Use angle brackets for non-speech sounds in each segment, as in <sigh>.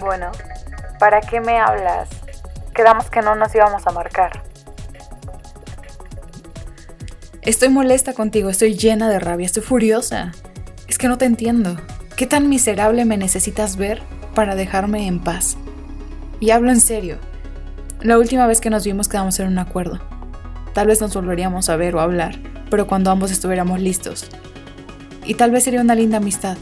Bueno, ¿para qué me hablas? Quedamos que no nos íbamos a marcar. Estoy molesta contigo, estoy llena de rabia, estoy furiosa. Es que no te entiendo. ¿Qué tan miserable me necesitas ver para dejarme en paz? Y hablo en serio. La última vez que nos vimos quedamos en un acuerdo. Tal vez nos volveríamos a ver o hablar, pero cuando ambos estuviéramos listos. Y tal vez sería una linda amistad.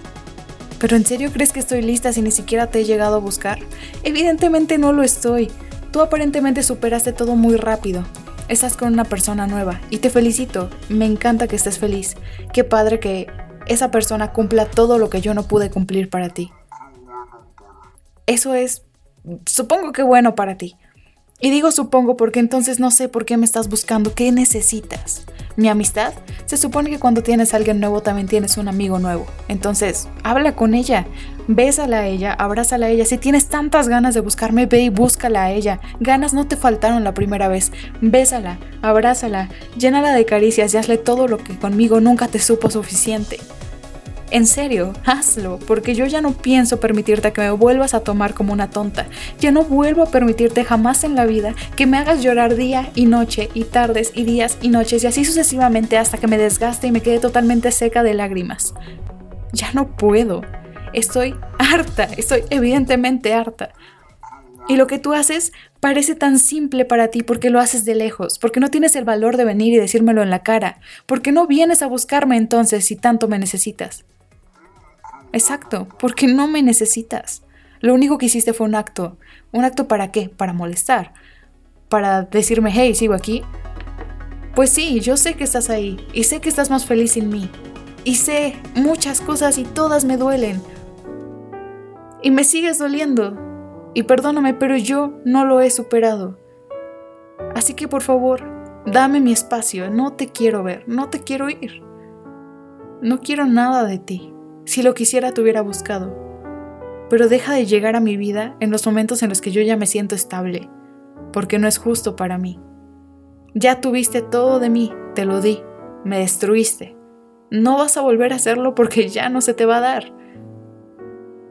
¿Pero en serio crees que estoy lista si ni siquiera te he llegado a buscar? Evidentemente no lo estoy. Tú aparentemente superaste todo muy rápido. Estás con una persona nueva y te felicito. Me encanta que estés feliz. Qué padre que esa persona cumpla todo lo que yo no pude cumplir para ti. Eso es, supongo que bueno para ti. Y digo supongo porque entonces no sé por qué me estás buscando, qué necesitas. Mi amistad, se supone que cuando tienes a alguien nuevo también tienes un amigo nuevo. Entonces, habla con ella, bésala a ella, abrázala a ella. Si tienes tantas ganas de buscarme, ve y búscala a ella. Ganas no te faltaron la primera vez. Bésala, abrázala, llénala de caricias y hazle todo lo que conmigo nunca te supo suficiente. En serio, hazlo, porque yo ya no pienso permitirte que me vuelvas a tomar como una tonta. Ya no vuelvo a permitirte jamás en la vida que me hagas llorar día y noche y tardes y días y noches y así sucesivamente hasta que me desgaste y me quede totalmente seca de lágrimas. Ya no puedo. Estoy harta, estoy evidentemente harta. Y lo que tú haces parece tan simple para ti porque lo haces de lejos, porque no tienes el valor de venir y decírmelo en la cara, porque no vienes a buscarme entonces si tanto me necesitas. Exacto, porque no me necesitas. Lo único que hiciste fue un acto. ¿Un acto para qué? Para molestar. Para decirme, hey, sigo aquí. Pues sí, yo sé que estás ahí y sé que estás más feliz sin mí. Y sé muchas cosas y todas me duelen. Y me sigues doliendo. Y perdóname, pero yo no lo he superado. Así que por favor, dame mi espacio. No te quiero ver, no te quiero ir. No quiero nada de ti. Si lo quisiera, te hubiera buscado. Pero deja de llegar a mi vida en los momentos en los que yo ya me siento estable, porque no es justo para mí. Ya tuviste todo de mí, te lo di, me destruiste. No vas a volver a hacerlo porque ya no se te va a dar.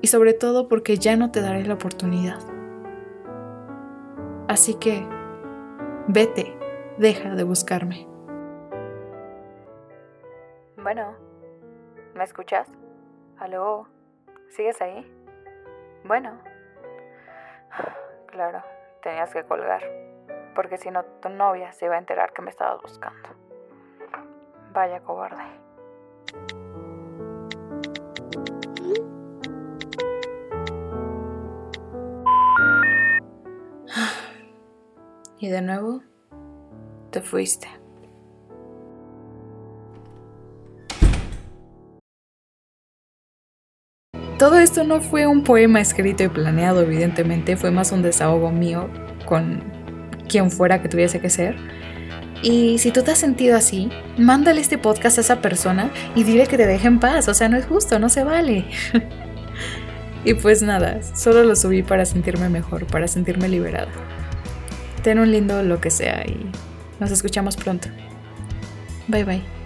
Y sobre todo porque ya no te daré la oportunidad. Así que, vete, deja de buscarme. Bueno, ¿me escuchas? ¿Aló? ¿Sigues ahí? Bueno. Claro, tenías que colgar. Porque si no, tu novia se iba a enterar que me estabas buscando. Vaya cobarde. Y de nuevo, te fuiste. Todo esto no fue un poema escrito y planeado, evidentemente, fue más un desahogo mío con quien fuera que tuviese que ser. Y si tú te has sentido así, mándale este podcast a esa persona y dile que te deje en paz. O sea, no es justo, no se vale. <laughs> y pues nada, solo lo subí para sentirme mejor, para sentirme liberada. Ten un lindo lo que sea y nos escuchamos pronto. Bye bye.